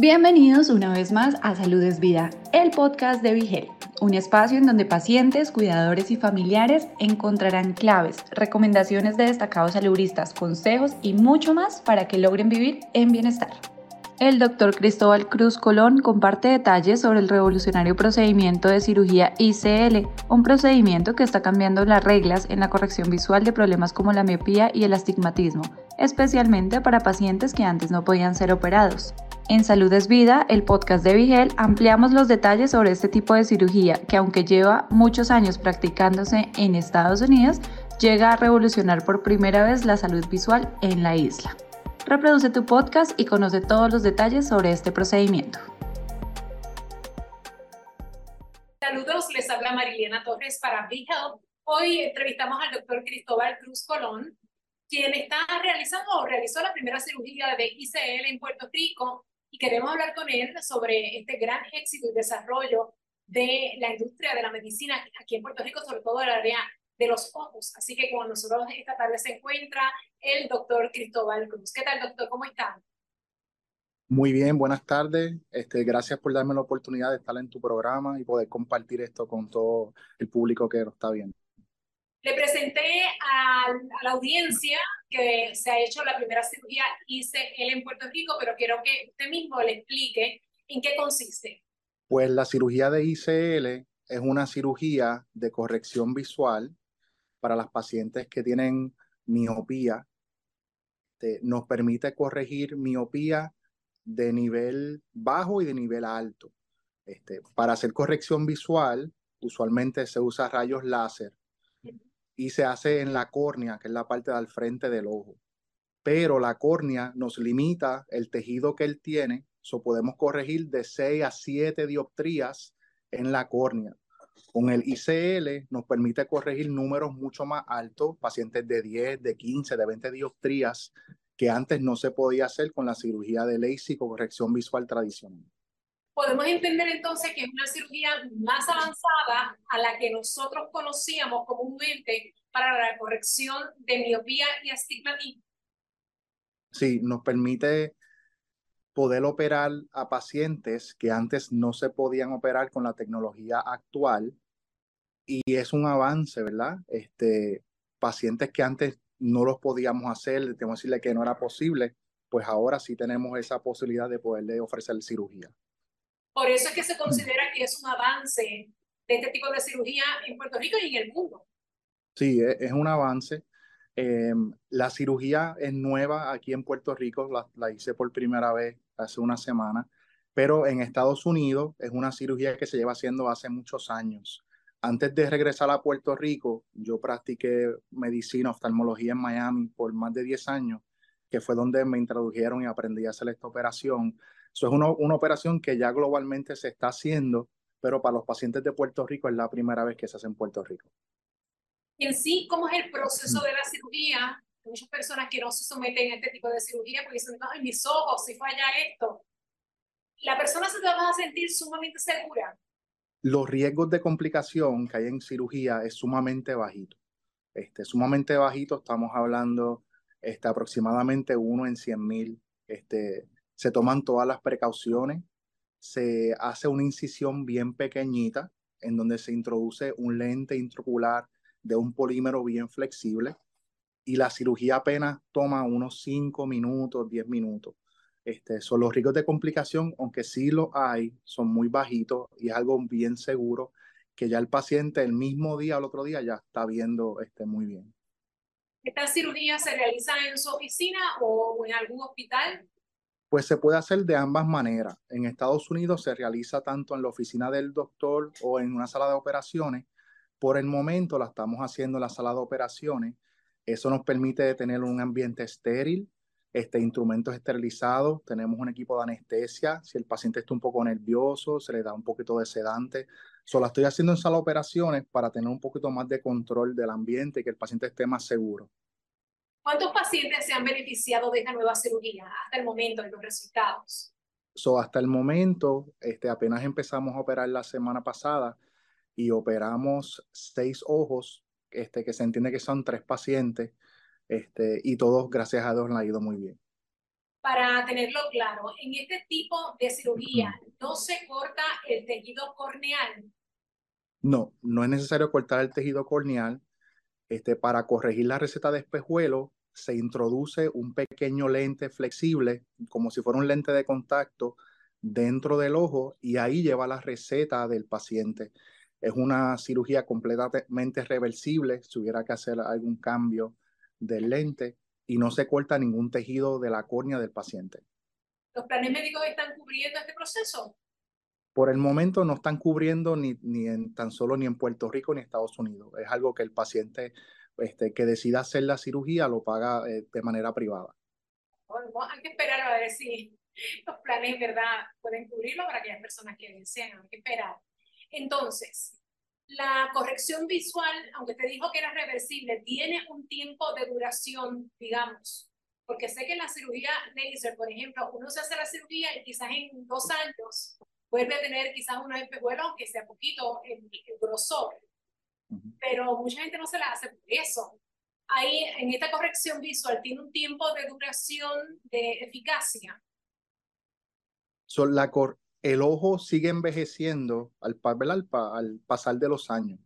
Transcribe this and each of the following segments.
Bienvenidos una vez más a Salud es Vida, el podcast de Vigel, un espacio en donde pacientes, cuidadores y familiares encontrarán claves, recomendaciones de destacados saludistas, consejos y mucho más para que logren vivir en bienestar. El doctor Cristóbal Cruz Colón comparte detalles sobre el revolucionario procedimiento de cirugía ICL, un procedimiento que está cambiando las reglas en la corrección visual de problemas como la miopía y el astigmatismo, especialmente para pacientes que antes no podían ser operados. En Salud es Vida, el podcast de Vigel, ampliamos los detalles sobre este tipo de cirugía que aunque lleva muchos años practicándose en Estados Unidos, llega a revolucionar por primera vez la salud visual en la isla. Reproduce tu podcast y conoce todos los detalles sobre este procedimiento. Saludos, les habla Mariliana Torres para Vigel. Hoy entrevistamos al doctor Cristóbal Cruz Colón, quien está realizando o realizó la primera cirugía de ICL en Puerto Rico y queremos hablar con él sobre este gran éxito y desarrollo de la industria de la medicina aquí en Puerto Rico, sobre todo en el área de los ojos. Así que con nosotros esta tarde se encuentra el doctor Cristóbal Cruz. ¿Qué tal, doctor? ¿Cómo está? Muy bien, buenas tardes. Este, gracias por darme la oportunidad de estar en tu programa y poder compartir esto con todo el público que lo está viendo. Le presenté a, la audiencia que se ha hecho la primera cirugía ICL en Puerto Rico, pero quiero que usted mismo le explique en qué consiste. Pues la cirugía de ICL es una cirugía de corrección visual para las pacientes que tienen miopía. Nos permite corregir miopía de nivel bajo y de nivel alto. Este, para hacer corrección visual, usualmente se usa rayos láser y se hace en la córnea, que es la parte del frente del ojo. Pero la córnea nos limita el tejido que él tiene, so podemos corregir de 6 a 7 dioptrías en la córnea. Con el ICL nos permite corregir números mucho más altos, pacientes de 10, de 15, de 20 dioptrías, que antes no se podía hacer con la cirugía de LASIK o corrección visual tradicional podemos entender entonces que es una cirugía más avanzada a la que nosotros conocíamos comúnmente para la corrección de miopía y astigmatismo. Sí, nos permite poder operar a pacientes que antes no se podían operar con la tecnología actual y es un avance, ¿verdad? Este, pacientes que antes no los podíamos hacer, tenemos que decirle que no era posible, pues ahora sí tenemos esa posibilidad de poderle ofrecer cirugía. Por eso es que se considera que es un avance de este tipo de cirugía en Puerto Rico y en el mundo. Sí, e, es un avance. Em, la cirugía es nueva aquí en Puerto Rico, la, la, hice por primera vez hace una semana, pero en Estados Unidos es una cirugía que se lleva haciendo hace muchos años. Antes de regresar a Puerto Rico, yo practiqué medicina, oftalmología en Miami por más de 10 años, que fue donde me introdujeron y aprendí a hacer esta operación. Eso es una, una operación que ya globalmente se está haciendo, pero para los pacientes de Puerto Rico es la primera vez que se hace en Puerto Rico. Y en sí, ¿cómo es el proceso de la cirugía? Hay muchas personas que no se someten a este tipo de cirugía porque dicen, no, en mis ojos, si falla esto. La persona se va a sentir sumamente segura. Los riesgos de complicación que hay en cirugía es sumamente bajito. Este, sumamente bajito, estamos hablando este, aproximadamente uno en 100 mil este, se toman todas las precauciones, se hace una incisión bien pequeñita en donde se introduce un lente intraocular de un polímero bien flexible y la cirugía apenas toma unos 5 minutos, 10 minutos. Este, son los riesgos de complicación, aunque sí lo hay, son muy bajitos y es algo bien seguro que ya el paciente el mismo día o el otro día ya está viendo este, muy bien. ¿Esta cirugía se realiza en su oficina o en algún hospital? Pues se puede hacer de ambas maneras. En Estados Unidos se realiza tanto en la oficina del doctor o en una sala de operaciones. Por el momento la estamos haciendo en la sala de operaciones. Eso nos permite tener un ambiente estéril, este, instrumentos esterilizados, tenemos un equipo de anestesia. Si el paciente está un poco nervioso, se le da un poquito de sedante. Solo estoy haciendo en sala de operaciones para tener un poquito más de control del ambiente y que el paciente esté más seguro. ¿Cuántos pacientes se han beneficiado de esta nueva cirugía hasta el momento de los resultados? So, hasta el momento, este, apenas empezamos a operar la semana pasada y operamos seis ojos, este, que se entiende que son tres pacientes, este, y todos, gracias a Dios, han ido muy bien. para tenerlo claro, en este tipo de cirugía no se corta el tejido corneal. No, no es necesario cortar el tejido corneal. Este, para corregir la receta de espejuelo, se introduce un pequeño lente flexible, como si fuera un lente de contacto, dentro del ojo y ahí lleva la receta del paciente. Es una cirugía completamente reversible si hubiera que hacer algún cambio del lente y no se corta ningún tejido de la córnea del paciente. ¿Los planes médicos están cubriendo este proceso? Por el momento no están cubriendo ni, ni en, tan solo ni en Puerto Rico ni en Estados Unidos. Es algo que el paciente este, que decida hacer la cirugía lo paga eh, de manera privada. Bueno, hay que esperar a ver si los planes, ¿verdad?, pueden cubrirlo para aquellas personas que desean. Hay que esperar. Entonces, la corrección visual, aunque te dijo que era reversible, tiene un tiempo de duración, digamos, porque sé que en la cirugía laser, por ejemplo, uno se hace la cirugía y quizás en dos años vuelve a tener quizás unos espejuelos, aunque sea poquito el, grosor, pero mucha gente no se la hace por eso. Ahí, en esta corrección visual, tiene un tiempo de duración de eficacia. Son la, cor el ojo sigue envejeciendo al, al pasar de los años.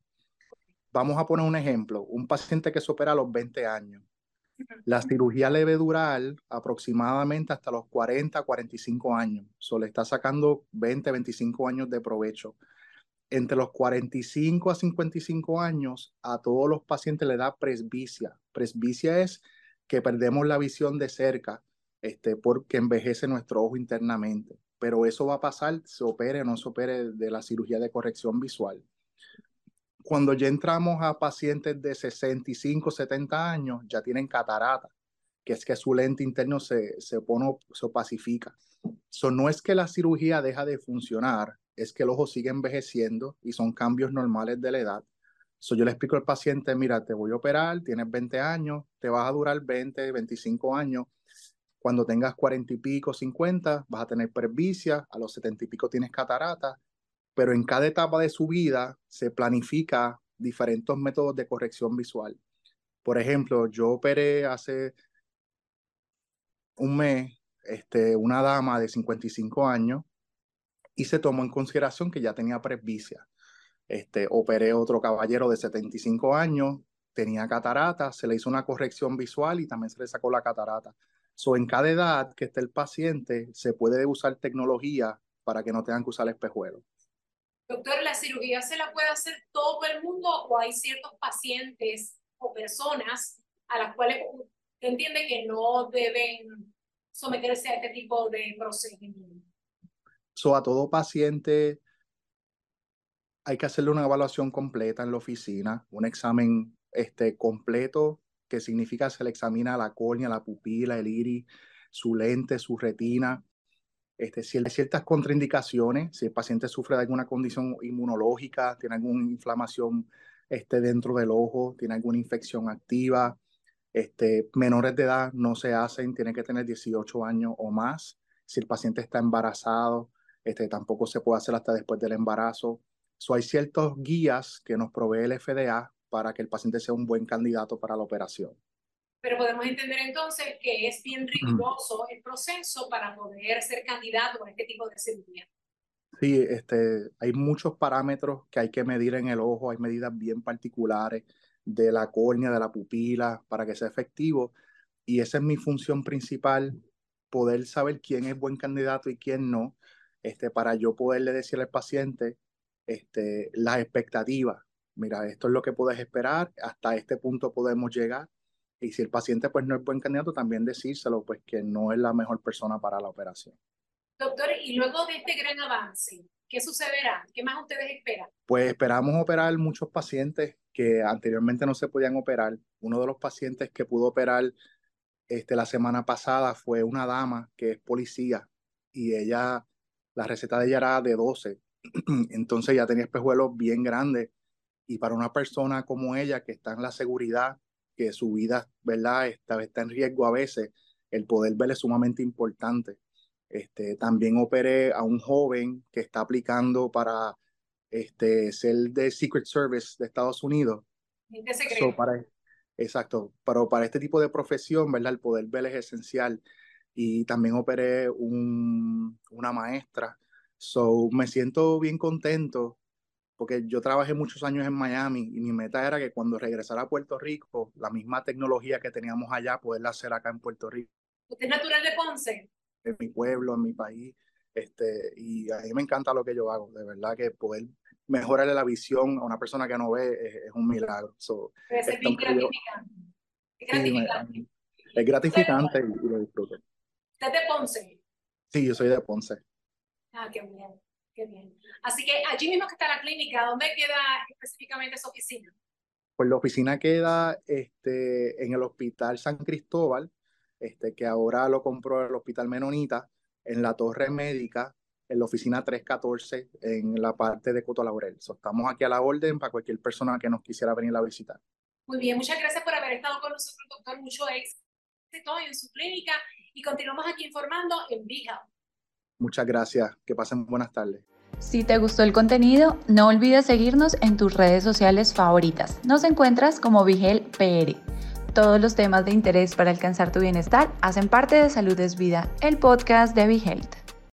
Vamos a poner un ejemplo, un paciente que se opera a los 20 años. La cirugía le debe durar aproximadamente hasta los 40, 45 años. So, le está sacando 20, 25 años de provecho. Entre los 45 a 55 años, a todos los pacientes le da presbicia. Presbicia es que perdemos la visión de cerca este, porque envejece nuestro ojo internamente pero eso va a pasar, se opere o no se opere de la cirugía de corrección visual. Cuando ya entramos a pacientes de 65, 70 años, ya tienen catarata, que es que su lente interno se, se pone, se opacifica. So, no es que la cirugía deja de funcionar, es que el ojo sigue envejeciendo y son cambios normales de la edad. So, yo le explico al paciente, mira, te voy a operar, tienes 20 años, te vas a durar 20, 25 años, cuando tengas cuarenta y pico, cincuenta, vas a tener presbicia, a los setenta y pico tienes catarata, pero en cada etapa de su vida se planifica diferentes métodos de corrección visual. Por ejemplo, yo operé hace un mes este, una dama de 55 años y se tomó en consideración que ya tenía presbicia. Este, operé otro caballero de 75 años, tenía catarata, se le hizo una corrección visual y también se le sacó la catarata. So, en cada edad que esté el paciente, se puede usar tecnología para que no tengan que usar espejuelos. Doctor, ¿la cirugía se la puede hacer todo el mundo o hay ciertos pacientes o personas a las cuales entiende que no deben someterse a este tipo de procedimiento? So, a todo paciente hay que hacerle una evaluación completa en la oficina, un examen este, completo que significa se le examina la córnea, la pupila, el iris, su lente, su retina. Este, si hay ciertas contraindicaciones, si el paciente sufre de alguna condición inmunológica, tiene alguna inflamación este, dentro del ojo, tiene alguna infección activa, este, menores de edad no se hacen, tienen que tener 18 años o más. Si el paciente está embarazado, este, tampoco se puede hacer hasta después del embarazo. So, hay ciertos guías que nos provee el FDA para que el paciente sea un buen candidato para la operación. Pero podemos entender entonces que es bien riguroso el proceso para poder ser candidato a este tipo de cirugía. Sí, este, hay muchos parámetros que hay que medir en el ojo, hay medidas bien particulares de la córnea, de la pupila, para que sea efectivo. Y esa es mi función principal, poder saber quién es buen candidato y quién no, este, para yo poderle decir al paciente este, las expectativas mira, esto es lo que puedes esperar, hasta este punto podemos llegar. Y si el paciente pues no es buen candidato, también decírselo, pues que no es la mejor persona para la operación. Doctor, y luego de este gran avance, ¿qué sucederá? ¿Qué más ustedes esperan? Pues esperamos operar muchos pacientes que anteriormente no se podían operar. Uno de los pacientes que pudo operar este, la semana pasada fue una dama que es policía y ella, la receta de ella era de 12. Entonces ya tenía espejuelos bien grandes y para una persona como ella que está en la seguridad, que su vida, ¿verdad?, está, en riesgo a veces, el poder ver es sumamente importante. Este, también operé a un joven que está aplicando para este, ser de Secret Service de Estados Unidos. So, para, exacto, pero para este tipo de profesión, ¿verdad? El poder ver es esencial. y también operé un, una maestra. So, me siento bien contento porque yo trabajé muchos años en Miami y mi meta era que cuando regresara a Puerto Rico, la misma tecnología que teníamos allá, poderla hacer acá en Puerto Rico. ¿Usted es natural de Ponce? En mi pueblo, en mi país. Este, y a mí me encanta lo que yo hago, de verdad que poder mejorarle la visión a una persona que no ve es, un milagro. So, es gratificante. es gratificante. es gratificante y, lo disfruto. ¿Usted es de Ponce? Sí, yo soy de Ponce. Ah, qué bien, qué bien. Así que allí mismo que está la clínica, ¿dónde queda específicamente su oficina? Pues la oficina queda este, en el Hospital San Cristóbal, este, que ahora lo compró el Hospital Menonita, en la Torre Médica, en la oficina 314, en la parte de Coto Laurel. estamos aquí a la orden para cualquier persona que nos quisiera venir a visitar. Muy bien, muchas gracias por haber estado con nosotros, doctor. Mucho éxito en su clínica y continuamos aquí informando en Health. Muchas gracias. Que pasen buenas tardes. Si te gustó el contenido, no olvides seguirnos en tus redes sociales favoritas. Nos encuentras como Vigel PR. Todos los temas de interés para alcanzar tu bienestar hacen parte de Salud es Vida, el podcast de Health.